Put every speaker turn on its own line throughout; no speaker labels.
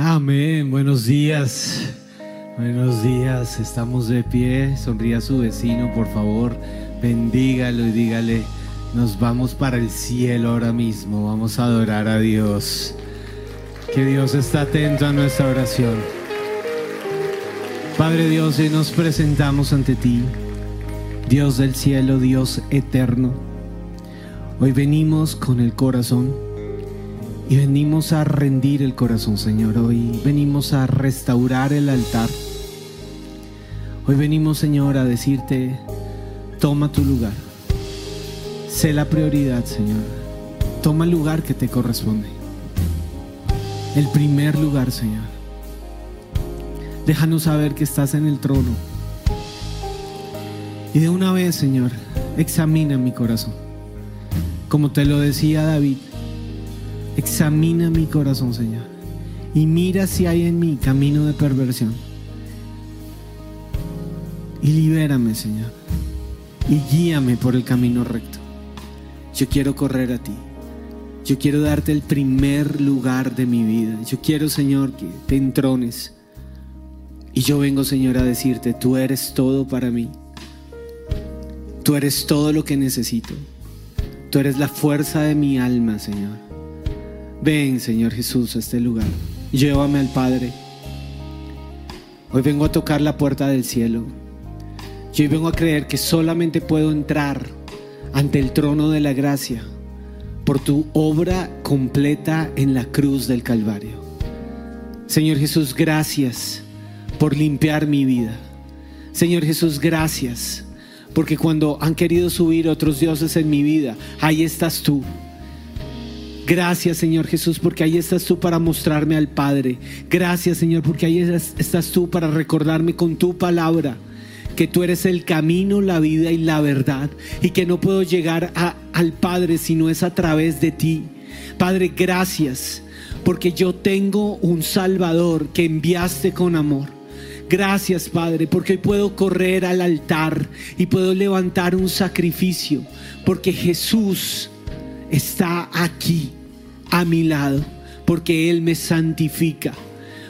Amén, buenos días. Buenos días, estamos de pie. Sonría a su vecino, por favor. Bendígalo y dígale, nos vamos para el cielo ahora mismo. Vamos a adorar a Dios. Que Dios está atento a nuestra oración. Padre Dios, hoy nos presentamos ante ti. Dios del cielo, Dios eterno. Hoy venimos con el corazón y venimos a rendir el corazón, Señor. Hoy venimos a restaurar el altar. Hoy venimos, Señor, a decirte, toma tu lugar. Sé la prioridad, Señor. Toma el lugar que te corresponde. El primer lugar, Señor. Déjanos saber que estás en el trono. Y de una vez, Señor, examina mi corazón. Como te lo decía David, examina mi corazón, Señor. Y mira si hay en mí camino de perversión. Y libérame, Señor. Y guíame por el camino recto. Yo quiero correr a ti. Yo quiero darte el primer lugar de mi vida. Yo quiero, Señor, que te entrones. Y yo vengo, Señor, a decirte, tú eres todo para mí. Tú eres todo lo que necesito. Tú eres la fuerza de mi alma, Señor. Ven, Señor Jesús, a este lugar. Llévame al Padre. Hoy vengo a tocar la puerta del cielo. Yo hoy vengo a creer que solamente puedo entrar ante el trono de la gracia por tu obra completa en la cruz del Calvario. Señor Jesús, gracias por limpiar mi vida. Señor Jesús, gracias porque cuando han querido subir otros dioses en mi vida, ahí estás tú. Gracias Señor Jesús porque ahí estás tú para mostrarme al Padre. Gracias Señor porque ahí estás tú para recordarme con tu palabra que tú eres el camino, la vida y la verdad y que no puedo llegar al Padre si no es a través de ti. Padre, gracias porque yo tengo un Salvador que enviaste con amor. Gracias, Padre, porque hoy puedo correr al altar y puedo levantar un sacrificio, porque Jesús está aquí a mi lado, porque Él me santifica,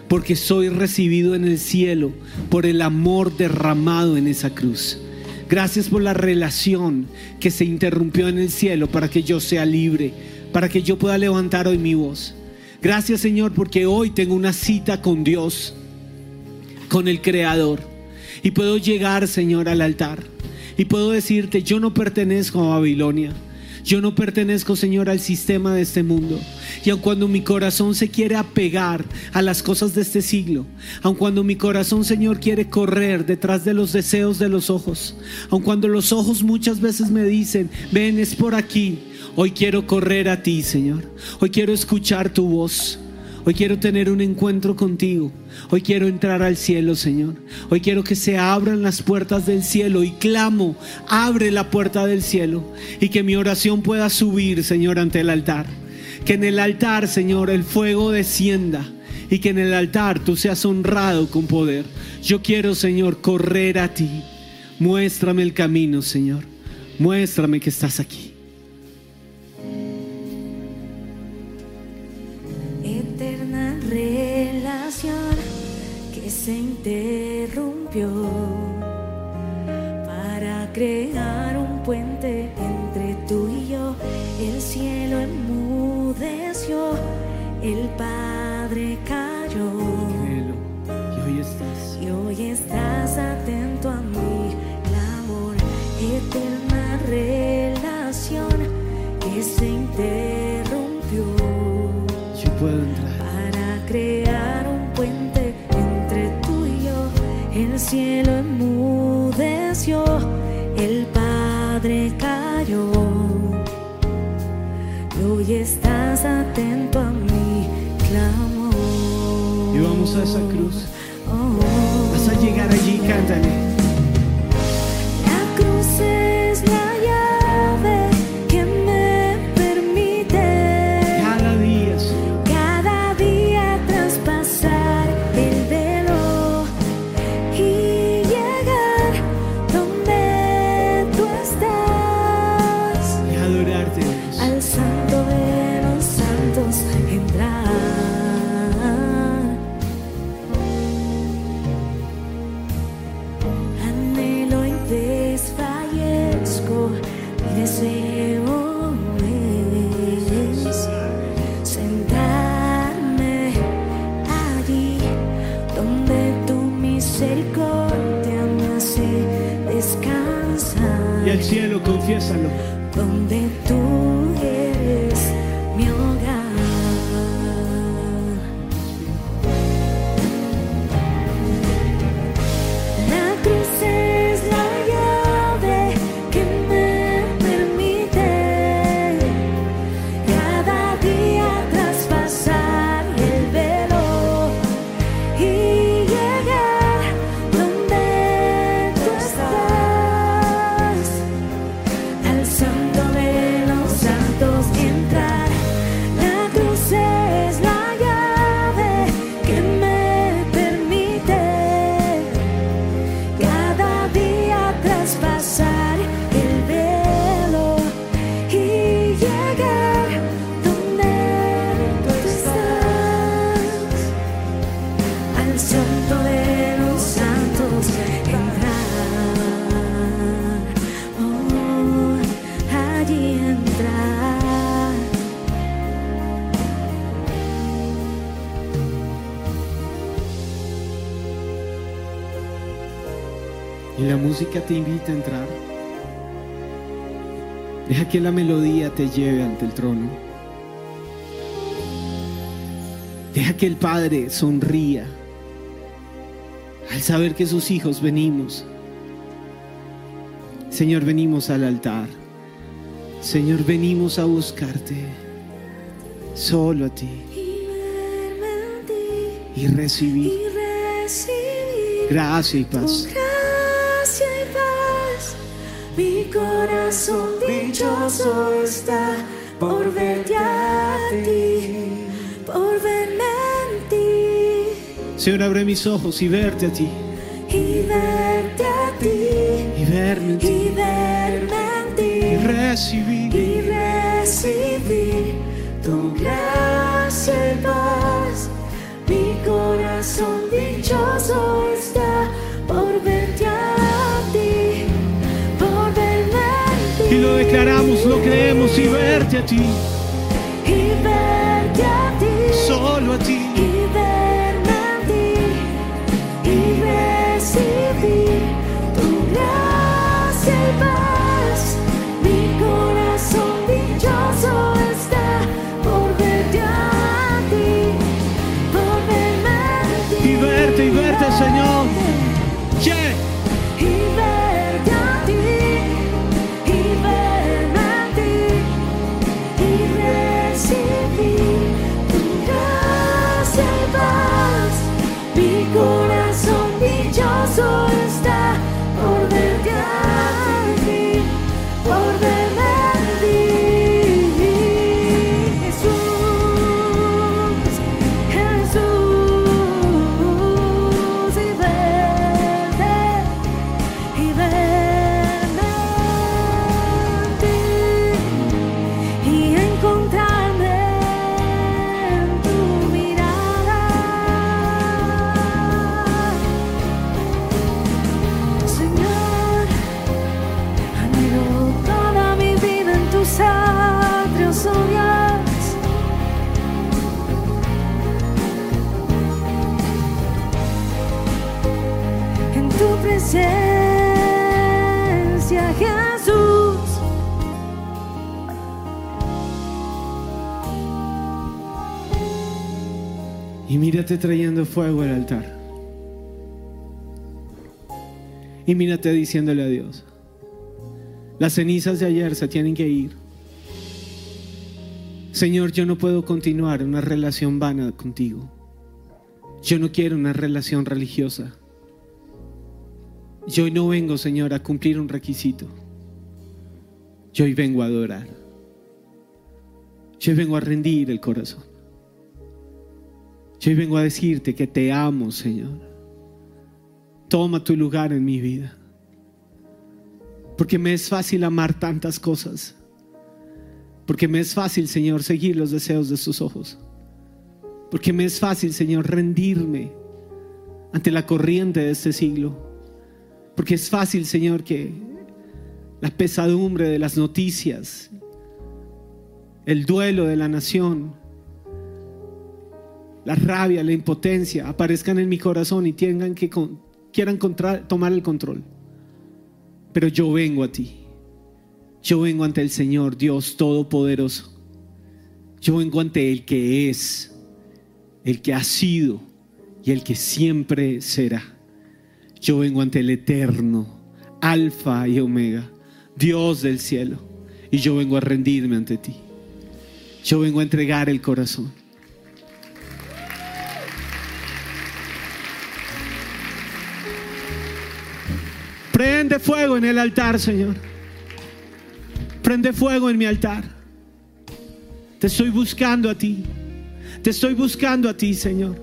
porque soy recibido en el cielo por el amor derramado en esa cruz. Gracias por la relación que se interrumpió en el cielo para que yo sea libre, para que yo pueda levantar hoy mi voz. Gracias Señor porque hoy tengo una cita con Dios con el Creador. Y puedo llegar, Señor, al altar. Y puedo decirte, yo no pertenezco a Babilonia. Yo no pertenezco, Señor, al sistema de este mundo. Y aun cuando mi corazón se quiere apegar a las cosas de este siglo, aun cuando mi corazón, Señor, quiere correr detrás de los deseos de los ojos, aun cuando los ojos muchas veces me dicen, ven, es por aquí, hoy quiero correr a ti, Señor. Hoy quiero escuchar tu voz. Hoy quiero tener un encuentro contigo. Hoy quiero entrar al cielo, Señor. Hoy quiero que se abran las puertas del cielo y clamo, abre la puerta del cielo y que mi oración pueda subir, Señor, ante el altar. Que en el altar, Señor, el fuego descienda y que en el altar tú seas honrado con poder. Yo quiero, Señor, correr a ti. Muéstrame el camino, Señor. Muéstrame que estás aquí.
Interrumpió para crear un puente entre tú y yo. El cielo enmudeció, el Padre cayó. A
esa cruz. Vas a llegar allí, cántale. Confiésalo. Te invita a entrar. Deja que la melodía te lleve ante el trono. Deja que el Padre sonría al saber que sus hijos venimos. Señor, venimos al altar. Señor, venimos a buscarte. Solo a ti.
Y
recibir gracia y paz.
Corazón dichoso está por verte a ti, por verme en ti
Señor, abre mis ojos y verte a ti.
y verte a ti
Y verme en ti.
y verme en ti y recibir verte
mírate trayendo fuego al altar. Y mírate diciéndole a Dios. Las cenizas de ayer se tienen que ir. Señor, yo no puedo continuar una relación vana contigo. Yo no quiero una relación religiosa. Yo hoy no vengo, Señor, a cumplir un requisito. Yo hoy vengo a adorar. Yo hoy vengo a rendir el corazón. Yo vengo a decirte que te amo, Señor. Toma tu lugar en mi vida. Porque me es fácil amar tantas cosas. Porque me es fácil, Señor, seguir los deseos de tus ojos. Porque me es fácil, Señor, rendirme ante la corriente de este siglo. Porque es fácil, Señor, que la pesadumbre de las noticias, el duelo de la nación, la rabia, la impotencia aparezcan en mi corazón y tengan que quieran tomar el control. Pero yo vengo a ti. Yo vengo ante el Señor, Dios Todopoderoso. Yo vengo ante el que es, el que ha sido y el que siempre será. Yo vengo ante el eterno, alfa y omega, Dios del cielo. Y yo vengo a rendirme ante ti. Yo vengo a entregar el corazón. Prende fuego en el altar, Señor. Prende fuego en mi altar. Te estoy buscando a ti. Te estoy buscando a ti, Señor.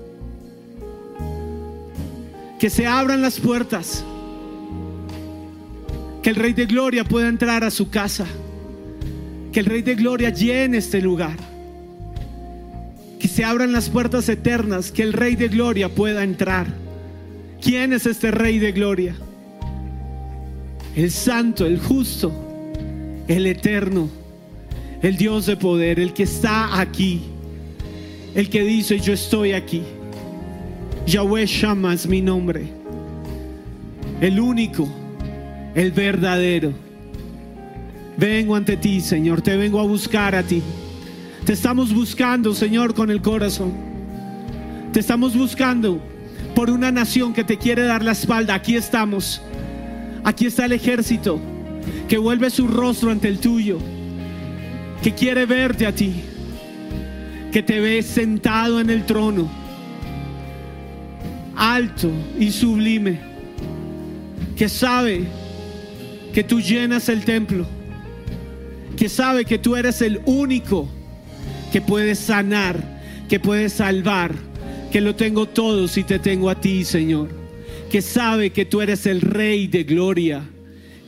Que se abran las puertas. Que el Rey de Gloria pueda entrar a su casa. Que el Rey de Gloria llene este lugar. Que se abran las puertas eternas. Que el Rey de Gloria pueda entrar. ¿Quién es este Rey de Gloria? El santo, el justo, el eterno, el Dios de poder, el que está aquí, el que dice yo estoy aquí. Yahweh Shama es mi nombre, el único, el verdadero. Vengo ante ti, Señor, te vengo a buscar a ti. Te estamos buscando, Señor, con el corazón. Te estamos buscando por una nación que te quiere dar la espalda. Aquí estamos. Aquí está el ejército que vuelve su rostro ante el tuyo, que quiere verte a ti, que te ve sentado en el trono, alto y sublime, que sabe que tú llenas el templo, que sabe que tú eres el único que puede sanar, que puede salvar, que lo tengo todo si te tengo a ti, Señor que sabe que tú eres el Rey de gloria,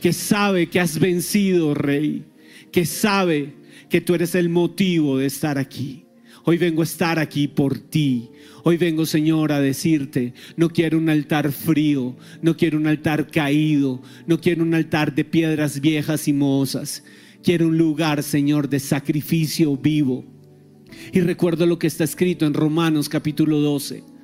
que sabe que has vencido, Rey, que sabe que tú eres el motivo de estar aquí. Hoy vengo a estar aquí por ti. Hoy vengo, Señor, a decirte, no quiero un altar frío, no quiero un altar caído, no quiero un altar de piedras viejas y mozas. Quiero un lugar, Señor, de sacrificio vivo. Y recuerdo lo que está escrito en Romanos capítulo 12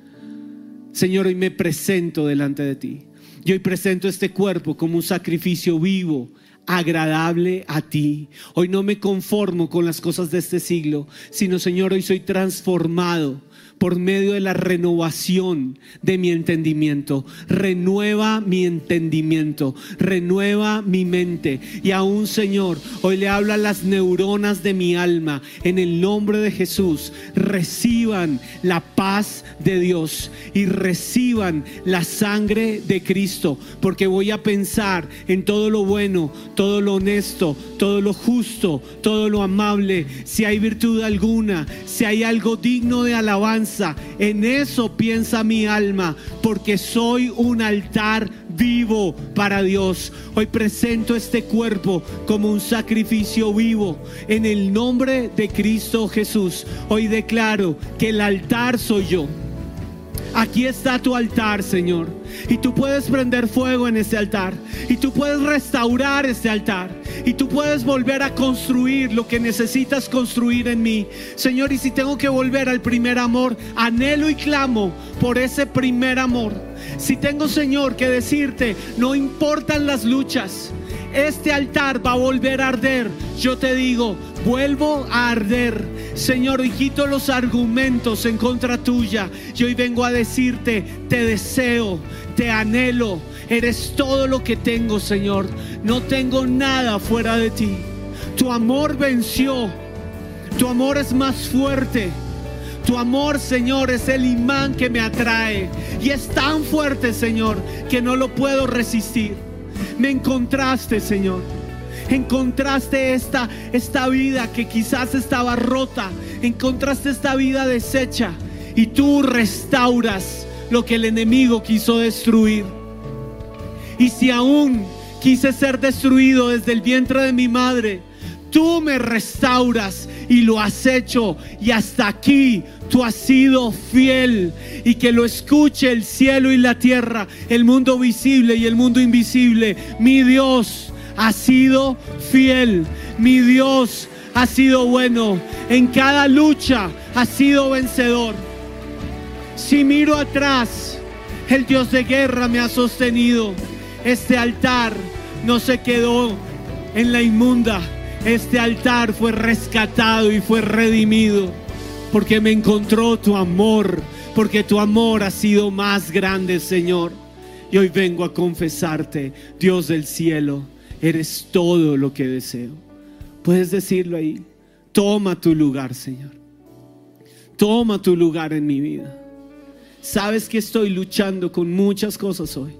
Señor, hoy me presento delante de ti. Y hoy presento este cuerpo como un sacrificio vivo, agradable a ti. Hoy no me conformo con las cosas de este siglo, sino Señor, hoy soy transformado por medio de la renovación de mi entendimiento. Renueva mi entendimiento, renueva mi mente. Y aún, Señor, hoy le habla a las neuronas de mi alma. En el nombre de Jesús, reciban la paz de Dios y reciban la sangre de Cristo. Porque voy a pensar en todo lo bueno, todo lo honesto, todo lo justo, todo lo amable. Si hay virtud alguna, si hay algo digno de alabanza en eso piensa mi alma, porque soy un altar vivo para Dios. Hoy presento este cuerpo como un sacrificio vivo. En el nombre de Cristo Jesús, hoy declaro que el altar soy yo. Aquí está tu altar, Señor. Y tú puedes prender fuego en ese altar. Y tú puedes restaurar este altar. Y tú puedes volver a construir lo que necesitas construir en mí. Señor, y si tengo que volver al primer amor, anhelo y clamo por ese primer amor. Si tengo, Señor, que decirte, no importan las luchas. Este altar va a volver a arder. Yo te digo, vuelvo a arder. Señor, quito los argumentos en contra tuya. Y hoy vengo a decirte, te deseo, te anhelo. Eres todo lo que tengo, Señor. No tengo nada fuera de ti. Tu amor venció. Tu amor es más fuerte. Tu amor, Señor, es el imán que me atrae. Y es tan fuerte, Señor, que no lo puedo resistir. Me encontraste, Señor encontraste esta, esta vida que quizás estaba rota, encontraste esta vida deshecha y tú restauras lo que el enemigo quiso destruir. Y si aún quise ser destruido desde el vientre de mi madre, tú me restauras y lo has hecho y hasta aquí tú has sido fiel y que lo escuche el cielo y la tierra, el mundo visible y el mundo invisible. Mi Dios, ha sido fiel. Mi Dios ha sido bueno. En cada lucha ha sido vencedor. Si miro atrás, el Dios de guerra me ha sostenido. Este altar no se quedó en la inmunda, este altar fue rescatado y fue redimido porque me encontró tu amor, porque tu amor ha sido más grande, Señor. Y hoy vengo a confesarte, Dios del cielo, eres todo lo que deseo. Puedes decirlo ahí. Toma tu lugar, Señor. Toma tu lugar en mi vida. Sabes que estoy luchando con muchas cosas hoy.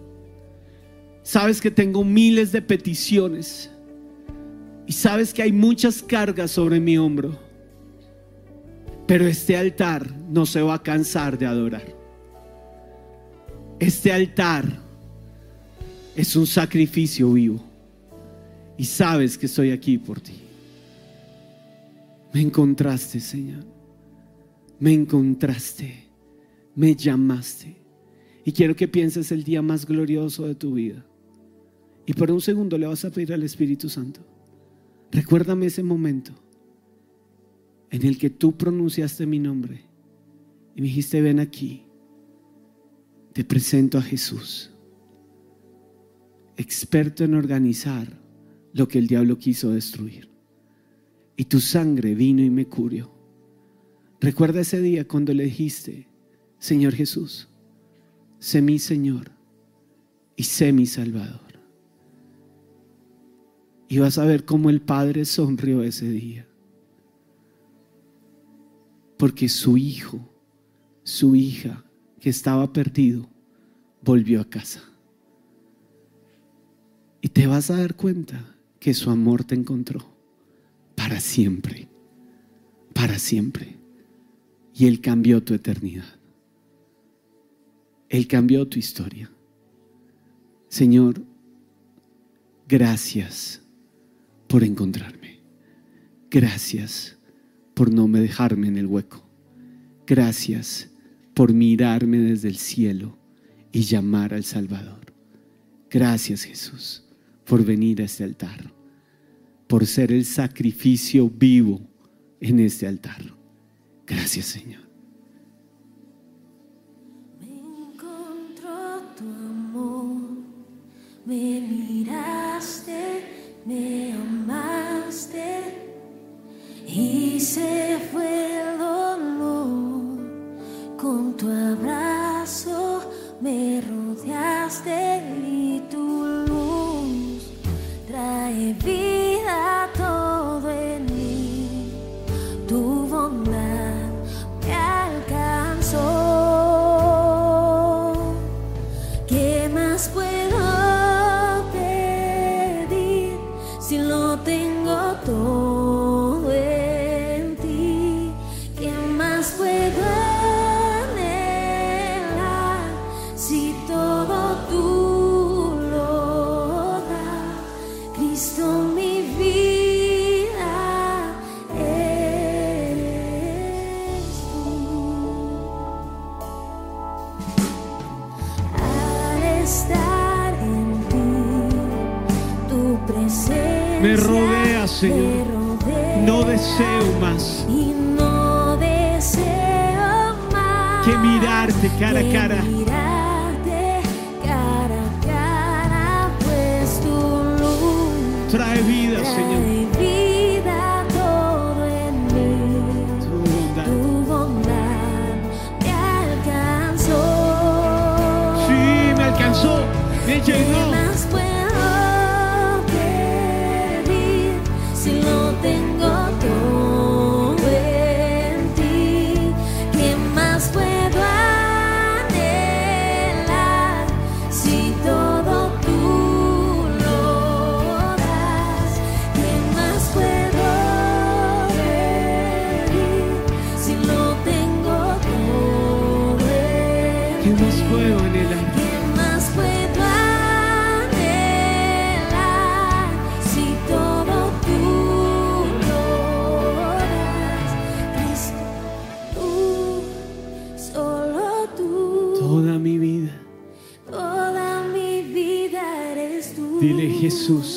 Sabes que tengo miles de peticiones. Y sabes que hay muchas cargas sobre mi hombro. Pero este altar no se va a cansar de adorar. Este altar es un sacrificio vivo. Y sabes que estoy aquí por ti. Me encontraste, Señor. Me encontraste. Me llamaste. Y quiero que pienses el día más glorioso de tu vida. Y por un segundo le vas a pedir al Espíritu Santo. Recuérdame ese momento en el que tú pronunciaste mi nombre y me dijiste, ven aquí, te presento a Jesús, experto en organizar lo que el diablo quiso destruir. Y tu sangre vino y me curió. Recuerda ese día cuando le dijiste, Señor Jesús, sé mi Señor y sé mi Salvador. Y vas a ver cómo el Padre sonrió ese día. Porque su hijo, su hija que estaba perdido, volvió a casa. Y te vas a dar cuenta que su amor te encontró para siempre, para siempre. Y Él cambió tu eternidad. Él cambió tu historia. Señor, gracias por encontrarme. Gracias por no me dejarme en el hueco. Gracias por mirarme desde el cielo y llamar al Salvador. Gracias Jesús por venir a este altar, por ser el sacrificio vivo en este altar. Gracias Señor.
Me encontró tu amor, me miraste, me amaste y se fue el dolor. Con tu abrazo me rodeaste
mirarte cara a cara.
mirarte cara a cara, pues tu luz
Trae vida,
trae
Señor.
vida todo en mí.
Tu bondad.
Me alcanzó.
Sí, me alcanzó, me
¿Qué
llenó. Dile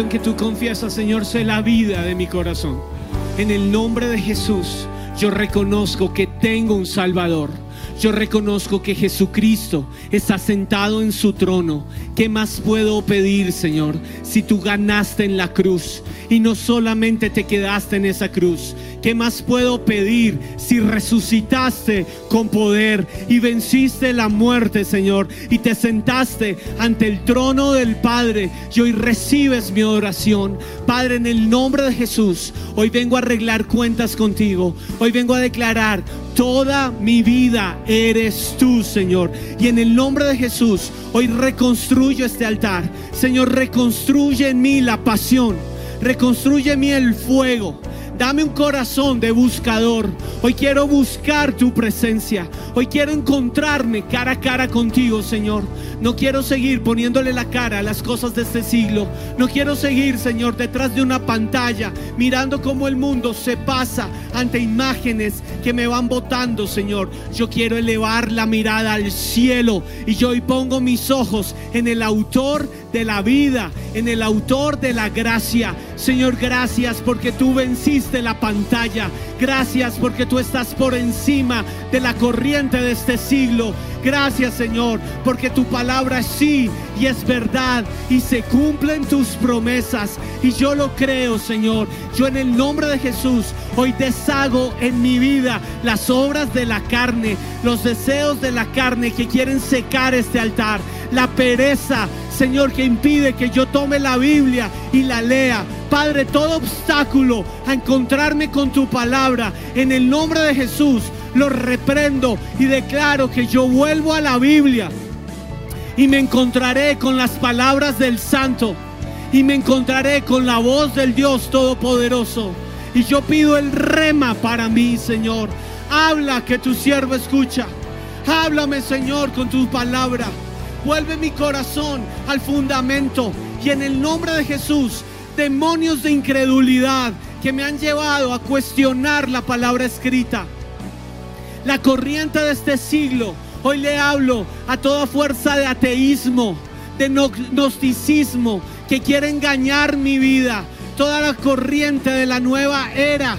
en
que tú confiesas, Señor, sé la vida de mi corazón. En el nombre de Jesús, yo reconozco que tengo un Salvador. Yo reconozco que Jesucristo está sentado en su trono. ¿Qué más puedo pedir, Señor, si tú ganaste en la cruz y no solamente te quedaste en esa cruz? ¿Qué más puedo pedir si resucitaste con poder y venciste la muerte, Señor, y te sentaste ante el trono del Padre y hoy recibes mi oración? Padre, en el nombre de Jesús, hoy vengo a arreglar cuentas contigo. Hoy vengo a declarar, toda mi vida eres tú, Señor. Y en el nombre de Jesús, hoy reconstruyo este altar. Señor, reconstruye en mí la pasión. Reconstruye en mí el fuego. Dame un corazón de buscador. Hoy quiero buscar tu presencia. Hoy quiero encontrarme cara a cara contigo, Señor. No quiero seguir poniéndole la cara a las cosas de este siglo. No quiero seguir, Señor, detrás de una pantalla, mirando cómo el mundo se pasa ante imágenes que me van botando, Señor. Yo quiero elevar la mirada al cielo y yo hoy pongo mis ojos en el autor de la vida, en el autor de la gracia. Señor, gracias porque tú venciste la pantalla. Gracias porque tú estás por encima de la corriente de este siglo. Gracias, Señor, porque tu palabra es sí y es verdad y se cumplen tus promesas. Y yo lo creo, Señor. Yo en el nombre de Jesús hoy deshago en mi vida las obras de la carne, los deseos de la carne que quieren secar este altar, la pereza, Señor, que impide que yo tome la Biblia y la lea. Padre, todo obstáculo a encontrarme con tu palabra, en el nombre de Jesús, lo reprendo y declaro que yo vuelvo a la Biblia y me encontraré con las palabras del Santo y me encontraré con la voz del Dios Todopoderoso. Y yo pido el rema para mí, Señor. Habla que tu siervo escucha. Háblame, Señor, con tu palabra. Vuelve mi corazón al fundamento. Y en el nombre de Jesús, demonios de incredulidad que me han llevado a cuestionar la palabra escrita. La corriente de este siglo, hoy le hablo a toda fuerza de ateísmo, de no- gnosticismo, que quiere engañar mi vida. Toda la corriente de la nueva era.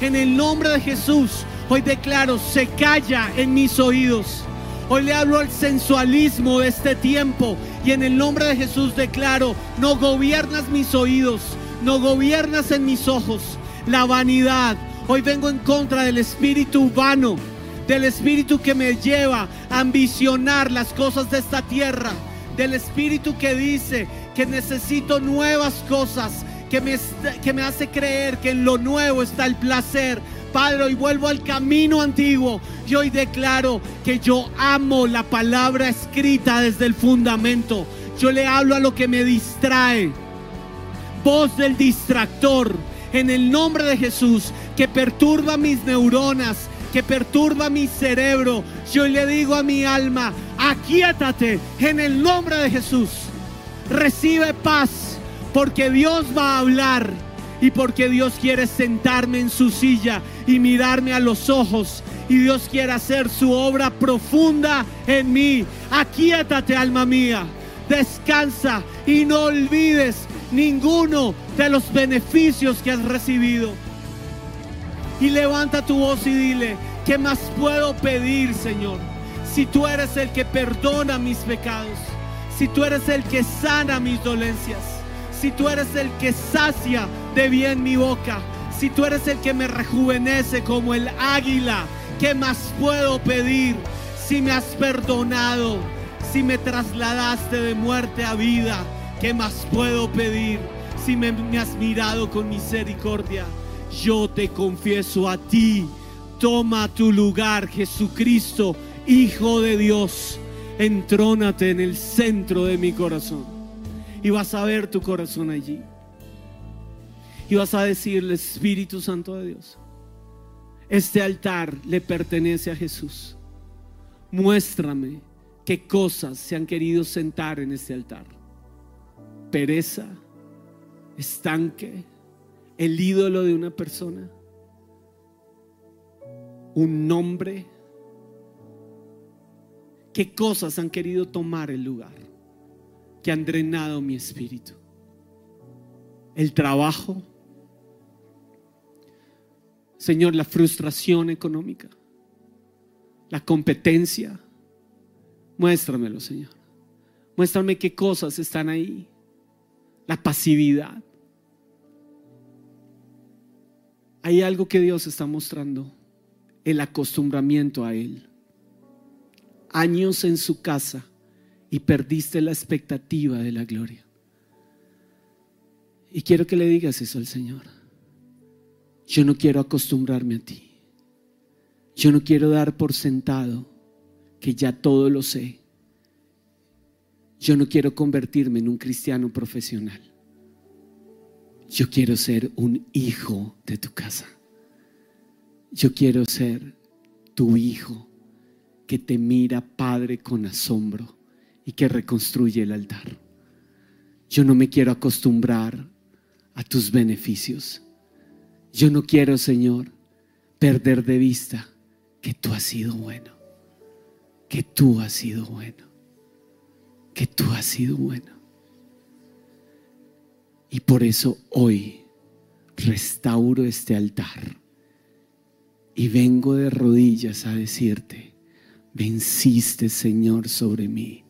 En el nombre de Jesús, hoy declaro, se calla en mis oídos. Hoy le hablo al sensualismo de este tiempo y en el nombre de Jesús declaro, no gobiernas mis oídos, no gobiernas en mis ojos la vanidad. Hoy vengo en contra del espíritu vano, del espíritu que me lleva a ambicionar las cosas de esta tierra, del espíritu que dice que necesito nuevas cosas, que me, que me hace creer que en lo nuevo está el placer. Padre, hoy vuelvo al camino antiguo y hoy declaro que yo amo la palabra escrita desde el fundamento. Yo le hablo a lo que me distrae voz del distractor en el nombre de Jesús que perturba mis neuronas, que perturba mi cerebro. Yo le digo a mi alma, aquíétate en el nombre de Jesús. Recibe paz porque Dios va a hablar y porque Dios quiere sentarme en su silla y mirarme a los ojos y Dios quiere hacer su obra profunda en mí. Aquíétate, alma mía. Descansa y no olvides ninguno de los beneficios que has recibido. Y levanta tu voz y dile, ¿qué más puedo pedir, Señor? Si tú eres el que perdona mis pecados, si tú eres el que sana mis dolencias, si tú eres el que sacia de bien mi boca, si tú eres el que me rejuvenece como el águila, ¿qué más puedo pedir? Si me has perdonado, si me trasladaste de muerte a vida, ¿Qué más puedo pedir si me, has mirado con misericordia? Yo te confieso a ti. Toma tu lugar, Jesucristo, Hijo de Dios. Entrónate en el centro de mi corazón. Y vas a ver tu corazón allí. Y vas a decirle, Espíritu Santo de Dios, este altar le pertenece a Jesús. Muéstrame qué cosas se han querido sentar en este altar. Pereza, estanque, el ídolo de una persona, un nombre. ¿Qué cosas han querido tomar el lugar? Que han drenado mi espíritu. El trabajo. Señor, la frustración económica. La competencia. Muéstramelo, Señor. Muéstrame qué cosas están ahí. La pasividad. Hay algo que Dios está mostrando. El acostumbramiento a Él. Años en su casa y perdiste la expectativa de la gloria. Y quiero que le digas eso al Señor. Yo no quiero acostumbrarme a ti. Yo no quiero dar por sentado que ya todo lo sé. Yo no quiero convertirme en un cristiano profesional. Yo quiero ser un hijo de tu casa. Yo quiero ser tu hijo que te mira, Padre, con asombro y que reconstruye el altar. Yo no me quiero acostumbrar a tus beneficios. Yo no quiero, Señor, perder de vista que tú has sido bueno, que tú has sido bueno, que tú has sido bueno. Y por eso hoy restauro este altar y vengo de rodillas a decirte, venciste Señor sobre mí,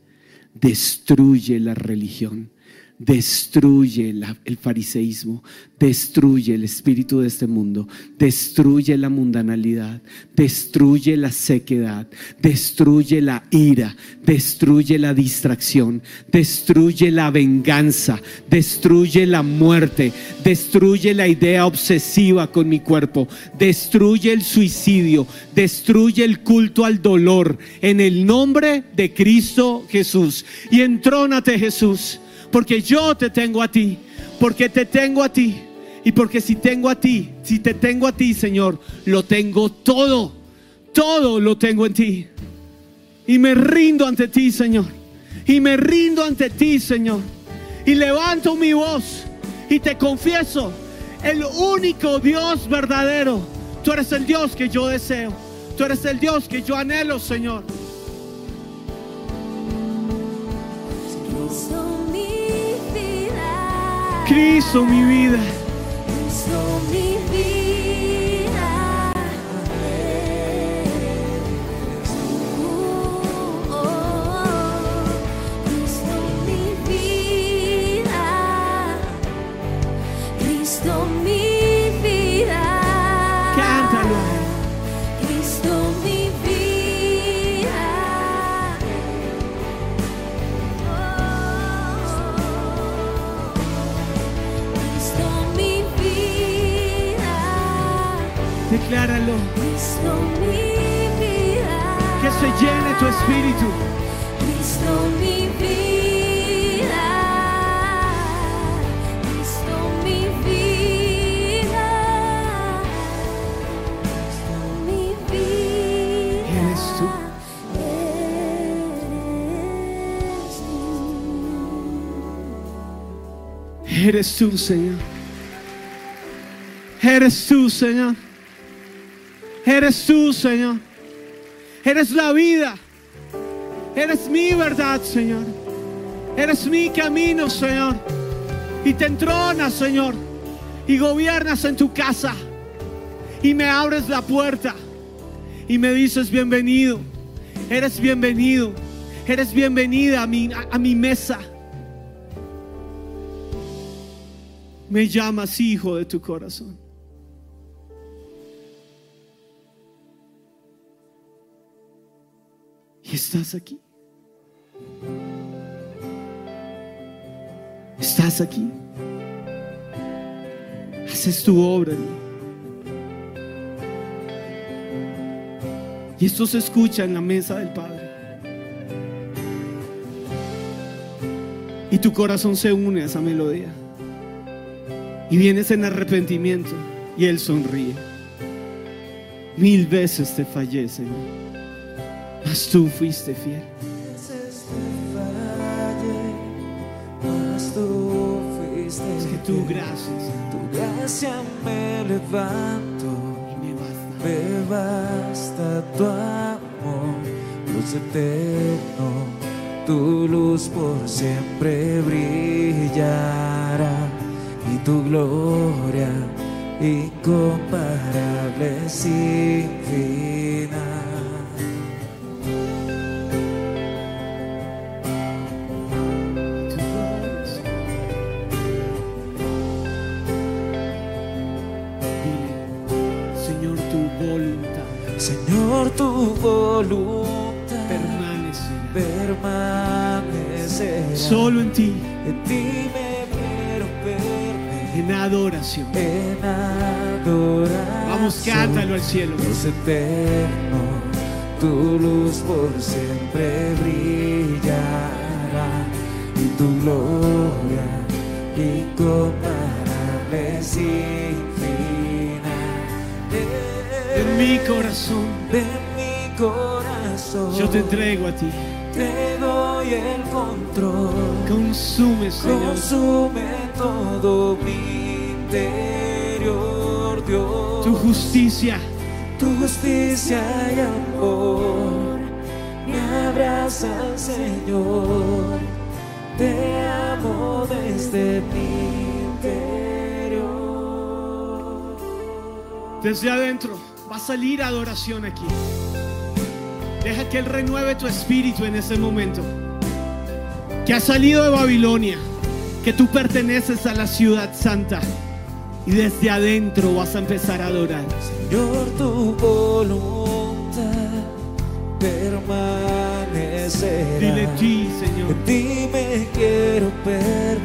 destruye la religión destruye el fariseísmo, destruye el espíritu de este mundo, destruye la mundanalidad, destruye la sequedad, destruye la ira, destruye la distracción, destruye la venganza, destruye la muerte, destruye la idea obsesiva con mi cuerpo, destruye el suicidio, destruye el culto al dolor en el nombre de Cristo Jesús. Y entrónate Jesús porque yo te tengo a ti, porque te tengo a ti. Y porque si tengo a ti, si te tengo a ti, Señor, lo tengo todo. Todo lo tengo en ti. Y me rindo ante ti, Señor. Y me rindo ante ti, Señor. Y levanto mi voz y te confieso, el único Dios verdadero. Tú eres el Dios que yo deseo. Tú eres el Dios que yo anhelo, Señor.
Cristo mi vida. Cristo mi vida.
Decláralo.
Cristo mi vida.
Que se llene tu espíritu.
Cristo mi vida. Cristo mi vida. Cristo mi vida.
Eres tú.
Eres tú.
Eres tú, Señor. Eres tú, Señor. Eres tú, Señor. Eres la vida. Eres mi verdad, Señor. Eres mi camino, Señor. Y te entronas, Señor. Y gobiernas en tu casa. Y me abres la puerta. Y me dices, bienvenido. Eres bienvenido. Eres bienvenida a mi, a- mi mesa. me llamas hijo de tu corazón. Estás aquí. estás aquí. Haces tu obra. Y esto se escucha en la mesa del Padre. Y tu corazón se une a esa melodía. Y vienes en arrepentimiento y Él sonríe. Mil veces te fallé, Señor. Mas tú fuiste fiel. Es que tu gracia
Tu gracia me levanto,
me basta.
me basta tu amor, luz eterno, tu luz por siempre brillará y tu gloria incomparable sin final.
Voluntad permanecerá.
permanecerá.
Solo en ti,
En ti me quiero perder,
en adoración.
en adoración.
Vamos, cántalo al cielo.
Luz eterno, tu luz por siempre brillará y tu gloria incomparable sin final.
En mi corazón,
corazón,
yo te entrego a ti.
te doy el control.
Consume, Señor.
Consume todo mi interior, Dios.
Tu justicia
Tu justicia y amor me abrazan, Señor. Te amo desde mi interior.
desde adentro. Va a salir adoración aquí. Deja que Él renueve tu espíritu en ese momento. Que has salido de Babilonia. Que tú perteneces a la ciudad santa. Y desde adentro vas a empezar a adorar.
Señor, tu voluntad permanecerá.
Dile ti, Señor,
En ti me quiero perder.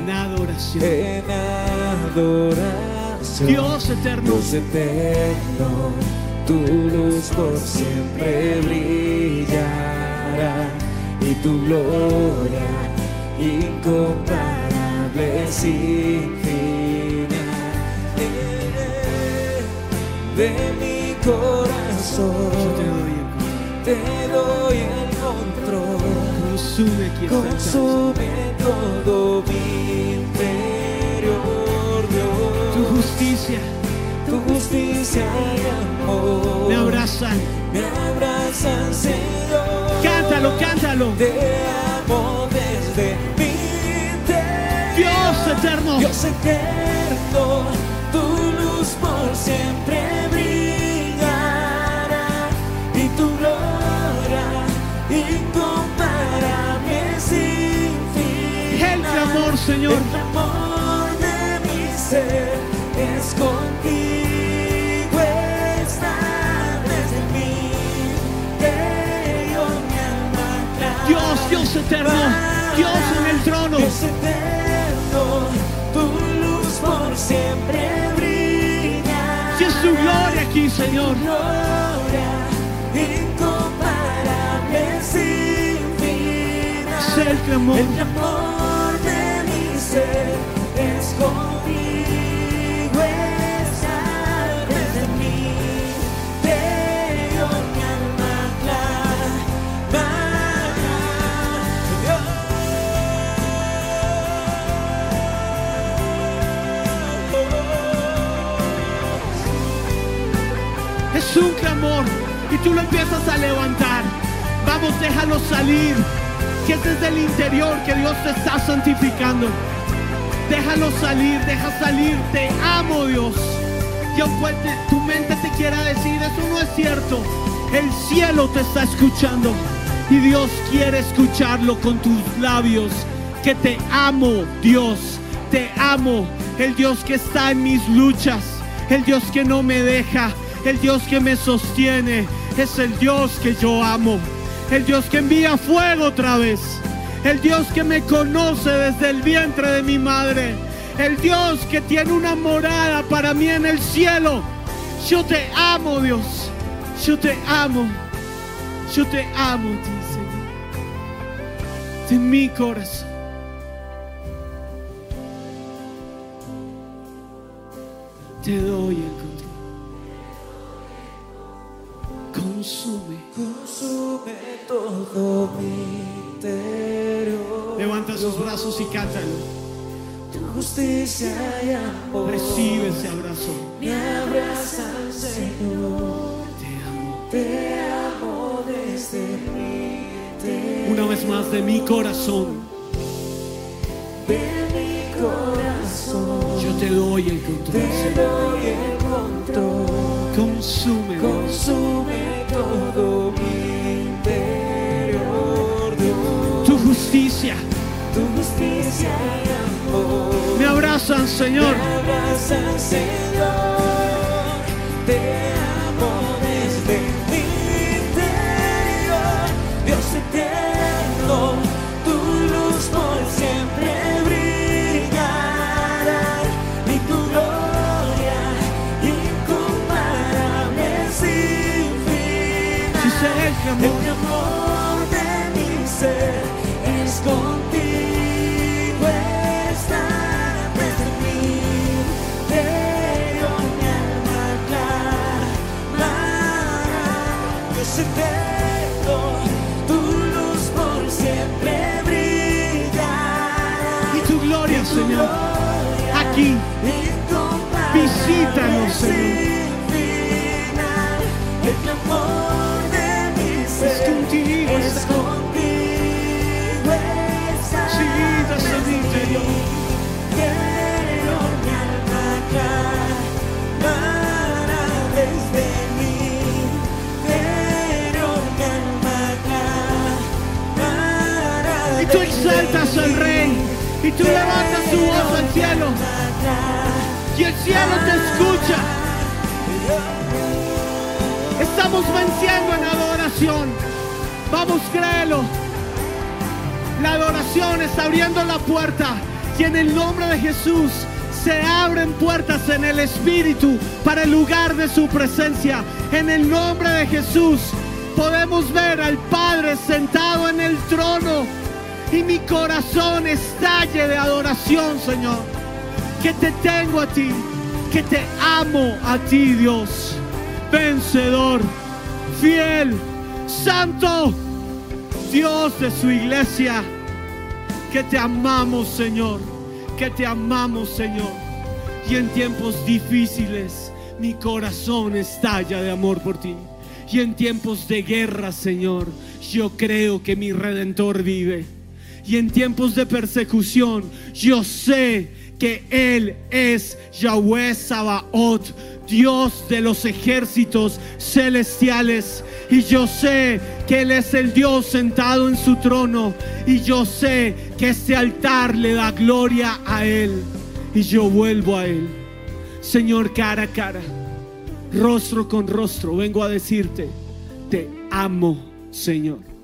en adoración.
en adoración.
Dios eterno,
Dios eterno, tu luz por siempre brillará y tu gloria incomparable sin final. De mi
yo
corazón
te doy el
te doy el control.
Consume.
Consume todo mi interior, Dios.
Tu justicia
Tu justicia y amor
me abrazan.
me abrazan, Señor.
Cántalo, cántalo.
Te amo desde mi interior.
Dios eterno.
Dios eterno, tu luz por siempre brillará y tu gloria incomparable sin fin.
El clamor, Señor.
El clamor de mi ser
Eterno. Dios en el trono.
Dios eterno, tu luz por siempre brilla.
Si es tu gloria aquí, Señor.
Gloria incomparable sin fin.
Es el clamor.
El amor de mi ser es
Y tú lo empiezas a levantar. Vamos, déjalo salir. Que es desde el interior que Dios te está santificando. Déjalo salir, deja salir. Te amo, Dios. Y aunque te- tu mente te quiera decir, eso no es cierto. El cielo te está escuchando. Y Dios quiere escucharlo con tus labios. Que te amo, Dios. Te amo. El Dios que está en mis luchas. El Dios que no me deja. El Dios que me sostiene. Es el Dios que yo amo. El Dios que envía fuego otra vez. el Dios que me conoce desde el vientre de mi madre, el Dios que tiene una morada para mí en el cielo. Yo te amo, Dios. Yo te amo. Yo te amo, Señor. De mi corazón. Te doy el control. Consume.
Consume todo mi interior.
Levanta sus brazos y cántalo.
Tu justicia y amor.
Recibe ese abrazo.
Me abraza, Señor.
Te amo.
Te amo desde mi interior.
Una vez más de mi corazón.
De mi corazón.
Yo te doy el control.
Te doy el control.
Consume.
Consume todo mi interior. Dios.
Tu justicia.
Tu justicia y amor.
Me abrazan, Señor.
Me abraza, Señor. Te El
amor.
de mi ser es contigo está desde mí pero mi alma Dios eterno tu luz por siempre brillará
Y tu gloria, Señor. Aquí. Visítanos, Señor. Al Rey. Y tú levantas tu voz al cielo. Y el cielo te escucha. Estamos venciendo en adoración. Vamos, créelo. La adoración está abriendo la puerta. Y en el nombre de Jesús se abren puertas en el Espíritu para el lugar de su presencia. En el nombre de Jesús podemos ver al Padre sentado en el trono. Y mi corazón estalle de adoración, Señor. Que te tengo a ti. Que te amo a ti, Dios. Vencedor, fiel, santo. Dios de su iglesia, que te amamos, Señor, que te amamos, Señor. Y en tiempos difíciles, mi corazón estalla de amor por ti. Y en tiempos de guerra, Señor, yo creo que mi redentor vive. Y en tiempos de persecución, yo sé que Él es Yahweh Sabaoth, Dios de los ejércitos celestiales. Y yo sé que Él es el Dios sentado en su trono. Y yo sé que este altar le da gloria a Él. Y yo vuelvo a Él. Señor, cara a cara, rostro con rostro, vengo a decirte, te amo, Señor.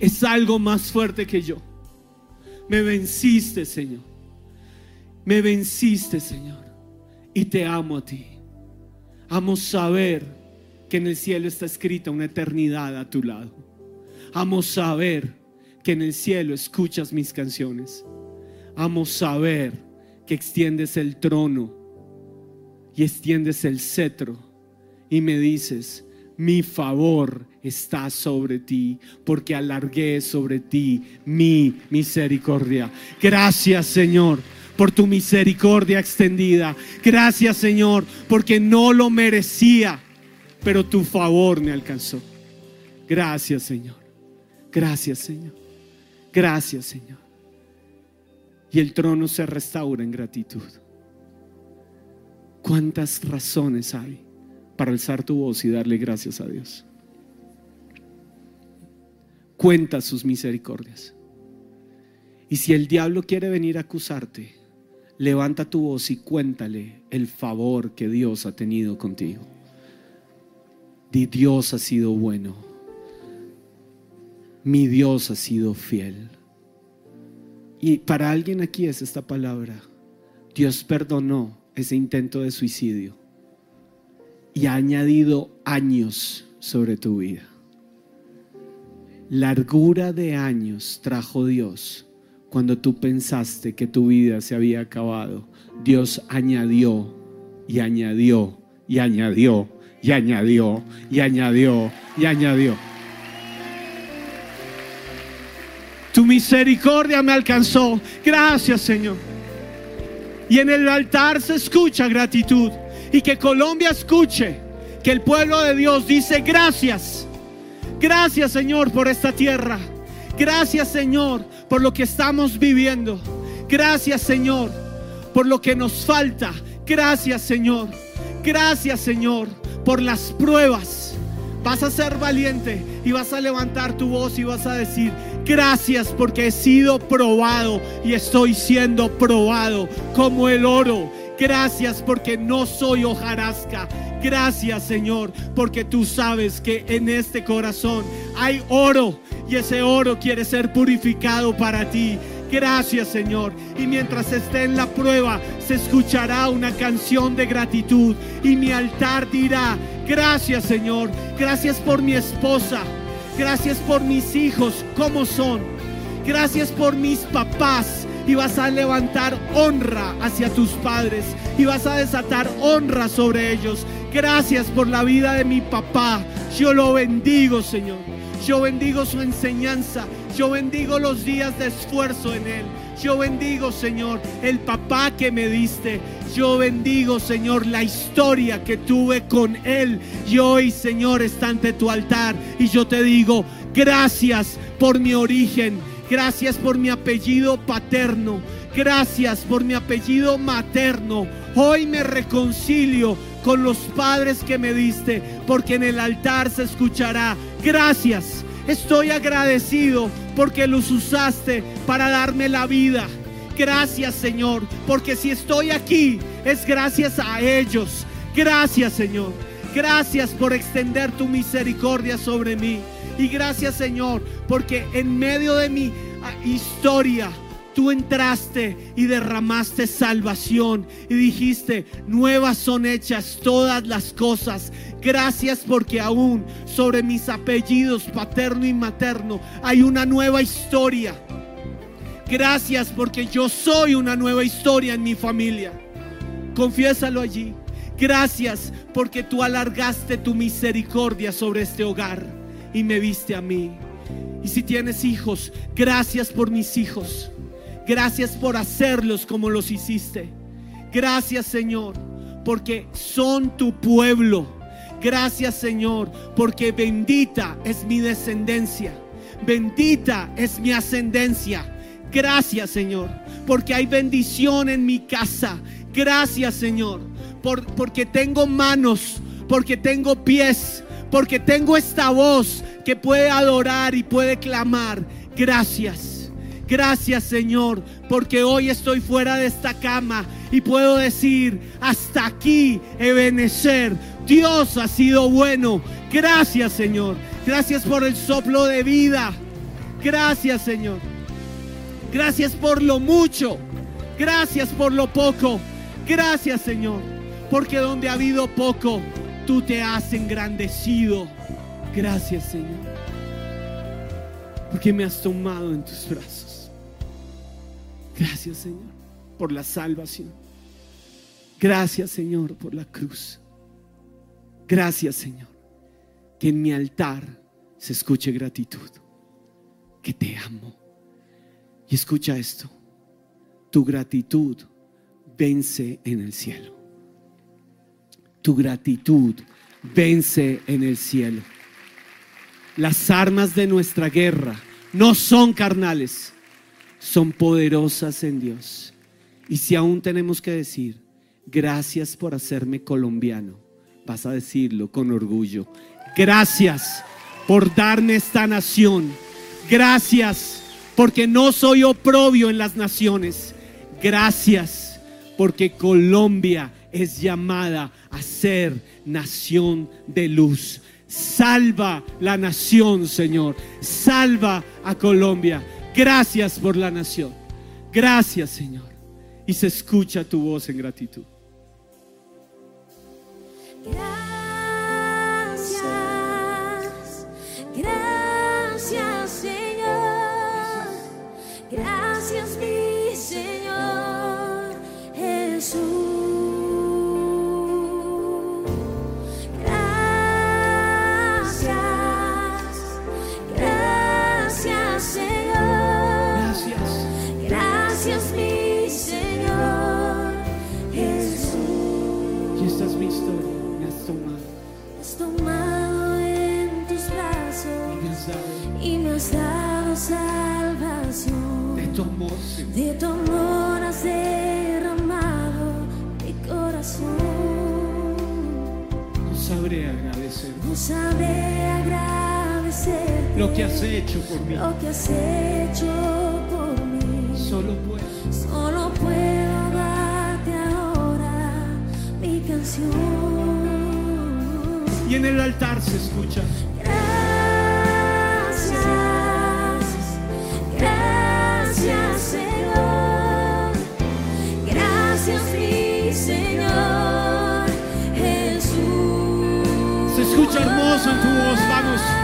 Es algo más fuerte que yo. Me venciste, Señor. Me venciste, Señor. Y te amo a ti. Amo saber que en el cielo está escrita una eternidad a tu lado. Amo saber que en el cielo escuchas mis canciones. Amo saber que extiendes el trono y extiendes el cetro y me dices, mi favor está sobre ti, porque alargué sobre ti mi misericordia. Gracias, Señor, por tu misericordia extendida. Gracias, Señor, porque no lo merecía, pero tu favor me alcanzó. Gracias, Señor. Gracias, Señor. Gracias, Señor. Y el trono se restaura en gratitud. ¿Cuántas razones hay para alzar tu voz y darle gracias a Dios? Cuenta sus misericordias. Y si el diablo quiere venir a acusarte, levanta tu voz y cuéntale el favor que Dios ha tenido contigo. Di Dios ha sido bueno. mi Dios ha sido fiel. Y para alguien aquí es esta palabra. Dios perdonó ese intento de suicidio y ha añadido años sobre tu vida. Largura de años trajo Dios cuando tú pensaste que tu vida se había acabado. Dios añadió y añadió y añadió y añadió y añadió y añadió. Tu misericordia me alcanzó. Gracias, Señor. Y en el altar se escucha gratitud. Y que Colombia escuche que el pueblo de Dios dice gracias. Gracias, Señor, por esta tierra. Gracias, Señor, por lo que estamos viviendo. Gracias, Señor, por lo que nos falta. Gracias, Señor. Gracias, Señor, por las pruebas. Vas a ser valiente y vas a levantar tu voz y vas a decir, gracias porque he sido probado y estoy siendo probado como el oro. Gracias porque no soy hojarasca. Gracias Señor porque tú sabes que en este corazón hay oro y ese oro quiere ser purificado para ti. Gracias Señor. Y mientras esté en la prueba, se escuchará una canción de gratitud. Y mi altar dirá, gracias Señor. Gracias por mi esposa. Gracias por mis hijos, como son. Gracias por mis papás. Y vas a levantar honra hacia tus padres. Y vas a desatar honra sobre ellos. Gracias por la vida de mi papá. Yo lo bendigo, Señor. Yo bendigo su enseñanza. Yo bendigo los días de esfuerzo en Él. Yo bendigo, Señor, el papá que me diste. Yo bendigo, Señor, la historia que tuve con Él. Y hoy, Señor, está ante tu altar. Y yo te digo, gracias por mi origen. Gracias por mi apellido paterno. Gracias por mi apellido materno. Hoy me reconcilio con los padres que me diste, porque en el altar se escuchará. Gracias. Estoy agradecido porque los usaste para darme la vida. Gracias Señor, porque si estoy aquí es gracias a ellos. Gracias Señor. Gracias por extender tu misericordia sobre mí. Y gracias Señor, porque en medio de mi ah, historia tú entraste y derramaste salvación y dijiste, nuevas son hechas todas las cosas. Gracias porque aún sobre mis apellidos paterno y materno hay una nueva historia. Gracias porque yo soy una nueva historia en mi familia. Confiésalo allí. Gracias porque tú alargaste tu misericordia sobre este hogar y me viste a mí. Y si tienes hijos, gracias por mis hijos. Gracias por hacerlos como los hiciste. Gracias Señor, porque son tu pueblo. Gracias Señor, porque bendita es mi descendencia. Bendita es mi ascendencia. Gracias Señor, porque hay bendición en mi casa. Gracias Señor, por, porque tengo manos, porque tengo pies, porque tengo esta voz que puede adorar y puede clamar. Gracias. Gracias Señor, porque hoy estoy fuera de esta cama y puedo decir, hasta aquí, Ebenecer, Dios ha sido bueno. Gracias Señor, gracias por el soplo de vida. Gracias Señor, gracias por lo mucho, gracias por lo poco. Gracias Señor, porque donde ha habido poco, tú te has engrandecido. Gracias Señor, porque me has tomado en tus brazos. Gracias Señor por la salvación. Gracias Señor por la cruz. Gracias Señor que en mi altar se escuche gratitud. Que te amo. Y escucha esto. Tu gratitud vence en el cielo. Tu gratitud vence en el cielo. Las armas de nuestra guerra no son carnales son poderosas en Dios. Y si aún tenemos que decir, gracias por hacerme colombiano, vas a decirlo con orgullo. Gracias por darme esta nación. Gracias porque no soy oprobio en las naciones. Gracias porque Colombia es llamada a ser nación de luz. Salva la nación, Señor. Salva a Colombia. Gracias por la nación. Gracias, Señor. Y se escucha tu voz en gratitud.
Gracias, gracias Señor, gracias
has dado
salvación.
de tu amor, Señor.
De tu amor has derramado mi corazón.
No sabré agradecer
No sabré agradecer
lo que has hecho por mí.
lo que has hecho por mí.
Solo puedo.
Solo puedo darte ahora mi canción.
Y en el altar se escucha.
Gracias,
hermoso en tu voz.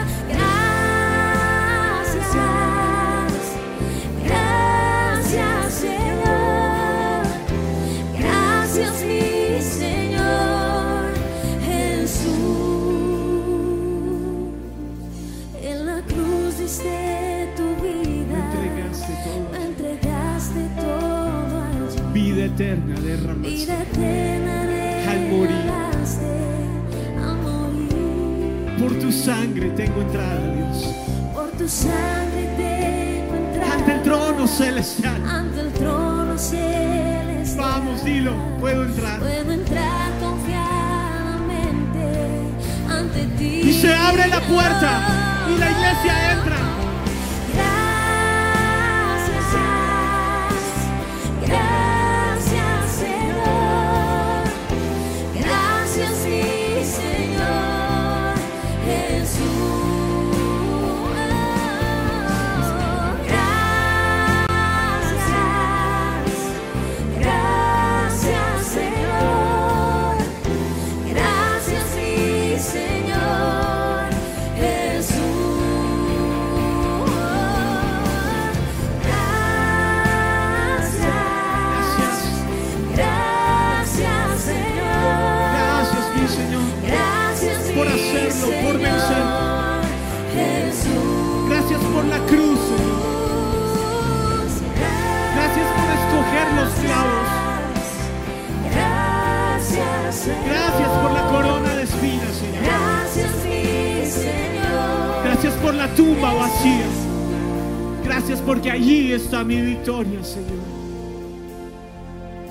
Victoria, Señor.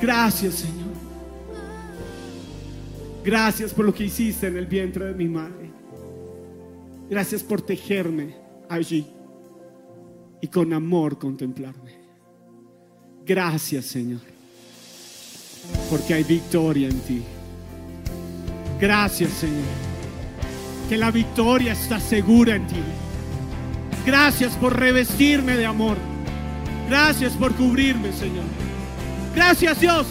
Gracias, Señor. Gracias por lo que hiciste en el vientre de mi madre. Gracias por tejerme allí y con amor contemplarme. Gracias, Señor, porque hay victoria en ti. Gracias, Señor, que la victoria está segura en ti. Gracias por revestirme de amor. Gracias por cubrirme, Señor. Gracias, Dios.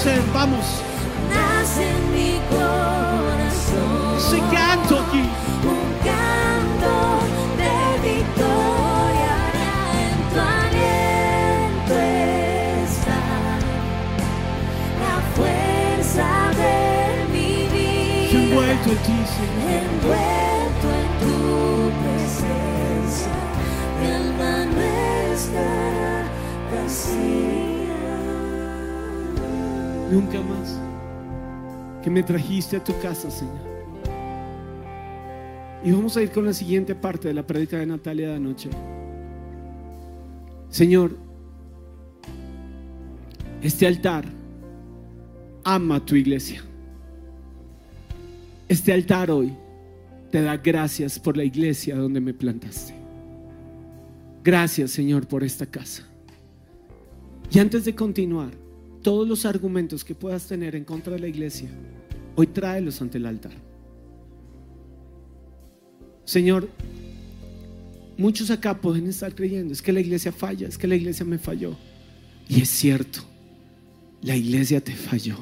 Nacer, vamos.
Nace en mi corazón
Ese canto aquí.
un canto de victoria en tu aliento está la fuerza
Estamos envueltos en ti, Nunca más. Que me trajiste a tu casa, Señor. Y vamos a ir con la siguiente parte de la prédica de Natalia de anoche. Señor, este altar ama a tu iglesia. Este altar hoy te da gracias por la iglesia donde me plantaste. Gracias, Señor, por esta casa. Y antes de continuar, todos los argumentos que puedas tener en contra de la iglesia, hoy tráelos ante el altar. Señor, muchos acá pueden estar creyendo, es que la iglesia falla, es que la iglesia me falló. Y es cierto, la iglesia te falló.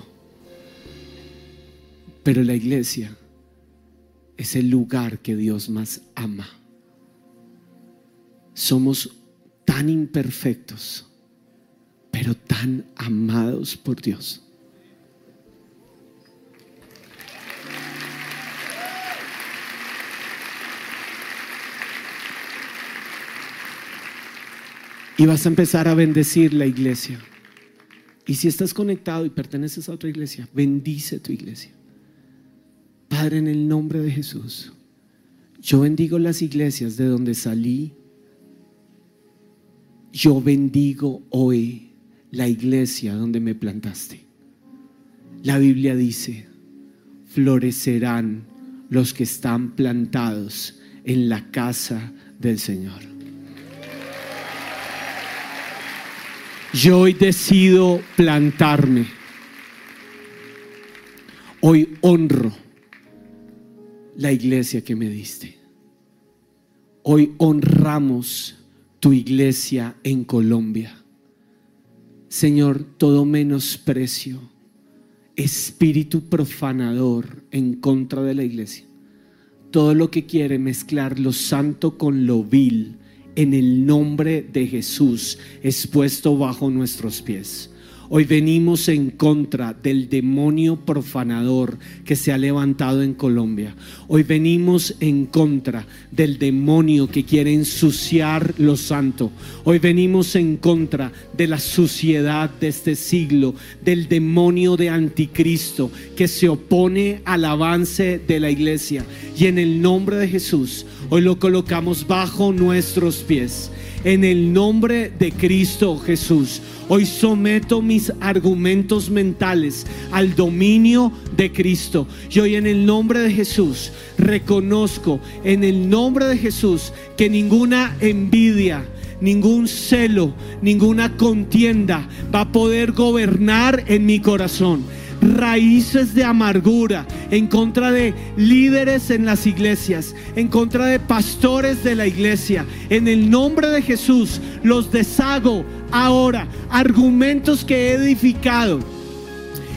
Pero la iglesia es el lugar que Dios más ama. Somos tan imperfectos, pero tan amados por Dios. Y vas a empezar a bendecir la iglesia. Y si estás conectado y perteneces a otra iglesia, bendice tu iglesia. Padre, en el nombre de Jesús, yo bendigo las iglesias de donde salí. Yo bendigo hoy la iglesia donde me plantaste. La Biblia dice, florecerán los que están plantados en la casa del Señor. Yo hoy decido plantarme. Hoy honro la iglesia que me diste. Hoy honramos tu iglesia en Colombia. Señor, todo menosprecio, espíritu profanador en contra de la iglesia, todo lo que quiere mezclar lo santo con lo vil, en el nombre de Jesús es puesto bajo nuestros pies. Hoy venimos en contra del demonio profanador que se ha levantado en Colombia. Hoy venimos en contra del demonio que quiere ensuciar lo santo. Hoy venimos en contra de la suciedad de este siglo, del demonio de anticristo que se opone al avance de la iglesia. Y en el nombre de Jesús, hoy lo colocamos bajo nuestros pies. En el nombre de Cristo Jesús. Hoy someto mis argumentos mentales al dominio de Cristo. Y hoy en el nombre de Jesús reconozco en el nombre de Jesús que ninguna envidia, ningún celo, ninguna contienda va a poder gobernar en mi corazón raíces de amargura en contra de líderes en las iglesias, en contra de pastores de la iglesia. En el nombre de Jesús los deshago ahora. Argumentos que he edificado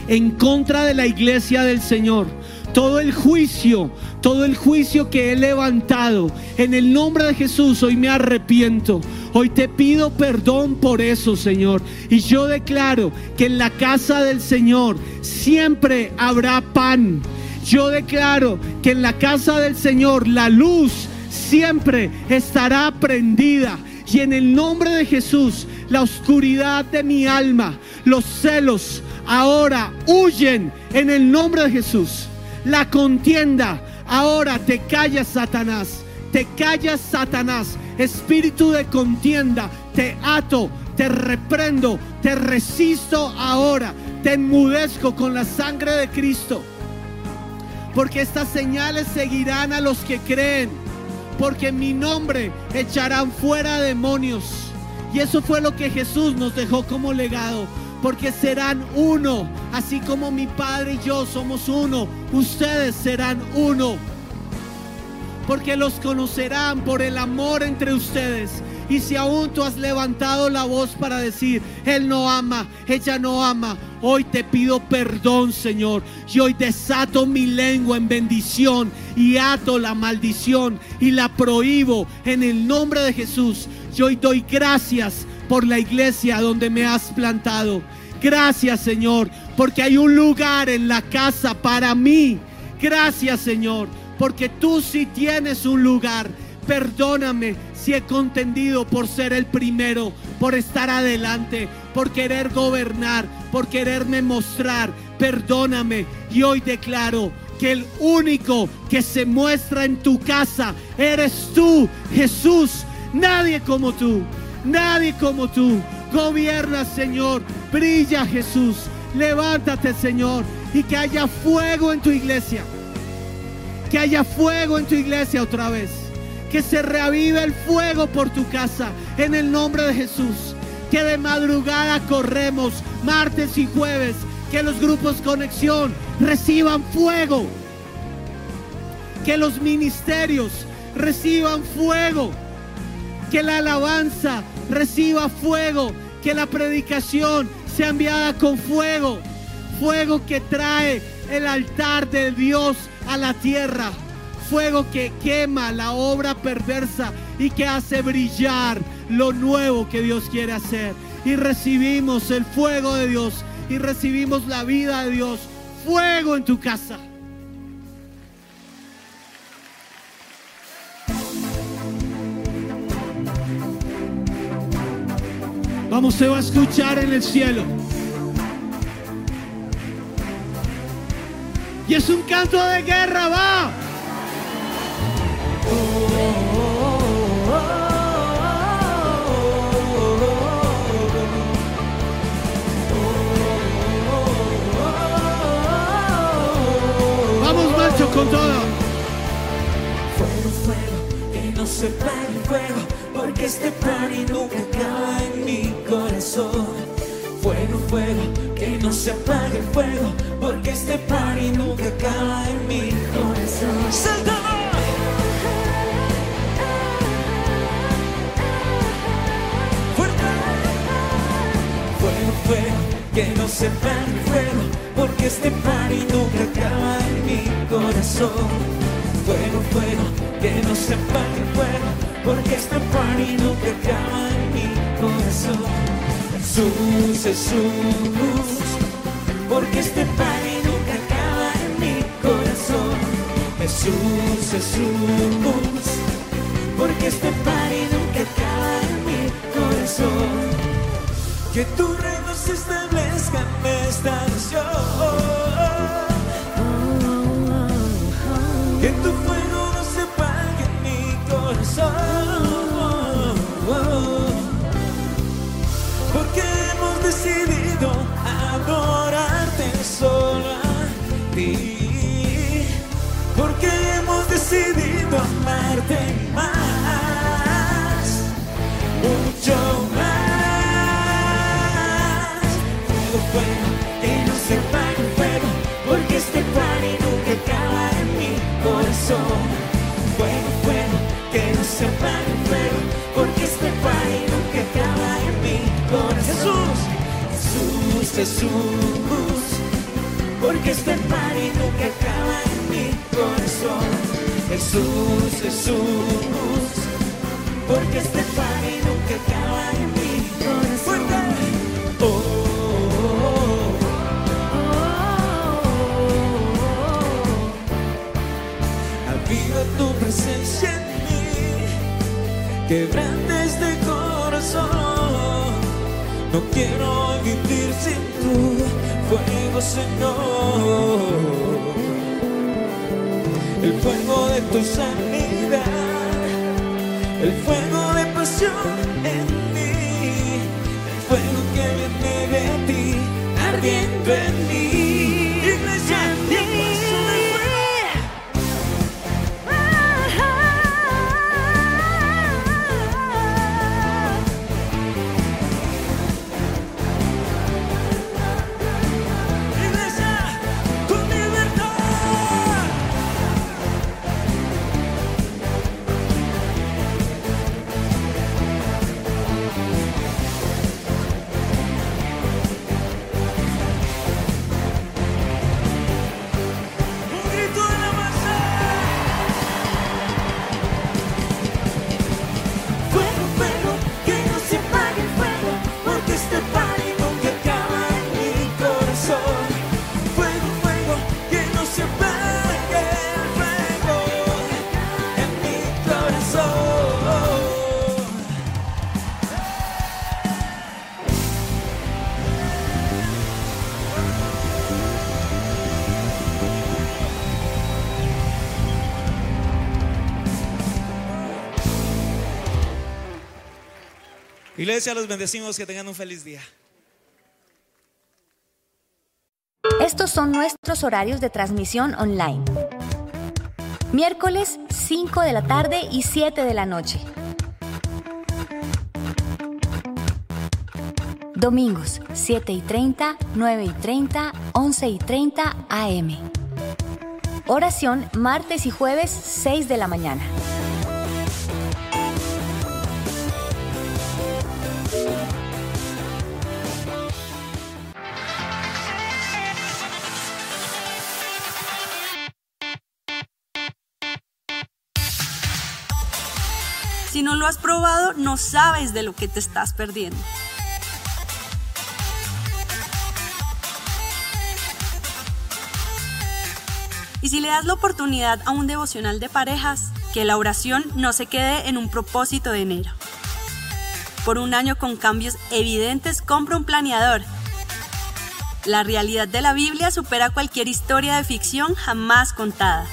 en contra de la iglesia del Señor. Todo el juicio, todo el juicio que he levantado, en el nombre de Jesús, hoy me arrepiento. Hoy te pido perdón por eso, Señor. Y yo declaro que en la casa del Señor siempre habrá pan. Yo declaro que en la casa del Señor la luz siempre estará prendida. Y en el nombre de Jesús, la oscuridad de mi alma, los celos, ahora huyen en el nombre de Jesús. La contienda, ahora te callas, Satanás. Te callas, Satanás. Espíritu de contienda, te ato, te reprendo, te resisto ahora. Te enmudezco con la sangre de Cristo. Porque estas señales seguirán a los que creen. Porque en mi nombre echarán fuera demonios. Y eso fue lo que Jesús nos dejó como legado. Porque serán uno. Así como mi Padre y yo somos uno. Ustedes serán uno. Porque los conocerán por el amor entre ustedes. Y si aún tú has levantado la voz para decir, Él no ama, ella no ama, hoy te pido perdón, Señor. Y hoy desato mi lengua en bendición y ato la maldición y la prohíbo en el nombre de Jesús. Y hoy doy gracias por la iglesia donde me has plantado. Gracias, Señor, porque hay un lugar en la casa para mí. Gracias Señor, porque tú sí tienes un lugar. Perdóname si he contendido por ser el primero, por estar adelante, por querer gobernar, por quererme mostrar. Perdóname y hoy declaro que el único que se muestra en tu casa eres tú, Jesús. Nadie como tú, nadie como tú. Gobierna, Señor. Brilla, Jesús. Levántate, Señor. Y que haya fuego en tu iglesia. Que haya fuego en tu iglesia otra vez. Que se reavive el fuego por tu casa. En el nombre de Jesús. Que de madrugada corremos martes y jueves. Que los grupos conexión reciban fuego. Que los ministerios reciban fuego. Que la alabanza reciba fuego. Que la predicación sea enviada con fuego. Fuego que trae el altar de Dios a la tierra. Fuego que quema la obra perversa y que hace brillar lo nuevo que Dios quiere hacer. Y recibimos el fuego de Dios y recibimos la vida de Dios. Fuego en tu casa. Vamos, se va a escuchar en el cielo. Y es un canto de guerra, va. Vamos, macho, con todo.
Fuego, fuego, que no se apague el fuego, porque este party nunca acaba en mi corazón. Fuego, fuego, que no se apague el fuego, porque este party nunca acaba en mi corazón. ¡Saltamos! ¡Fuerte! Fuego, fuego, que no se apague el fuego, porque este party nunca acaba en mi corazón. Fuego, fuego, que no se apague el fuego, porque este party nunca acaba en mi corazón. Jesús, Jesús, porque este party nunca acaba en mi corazón. Jesús, Jesús, porque este party nunca acaba en mi corazón. Que tu reino se establezca en esta nación. Que tu fuego corazón. Porque hemos decidido adorarte solo a ti. Porque hemos decidido amarte más, mucho más. Fuego, fuego, que no se apague fuego, porque este party nunca acaba en mi corazón. Jesús, porque este party nunca acaba en mi corazón. Jesús, Jesús, porque este party nunca acaba en mi corazón. Oh, oh, oh. Aviva tu presencia en mí, quebrante este corazón. No quiero fuego, Señor. El fuego de tu sanidad, el fuego de pasión en mí, el fuego que viene de ti, ardiendo en mí. Iglesia, los bendecimos, que tengan un feliz día.
Estos son nuestros horarios de transmisión online. Miércoles 5 de la tarde y 7 de la noche. Domingos 7 y 30, 9 y 30, 11 y 30 AM. Oración martes y jueves 6 de la mañana.
Has probado, no sabes de lo que te estás perdiendo. Y si le das la oportunidad a un devocional de parejas, que la oración no se quede en un propósito de enero. Por un año con cambios evidentes, compra un planeador. La realidad de la Biblia supera cualquier historia de ficción jamás contada.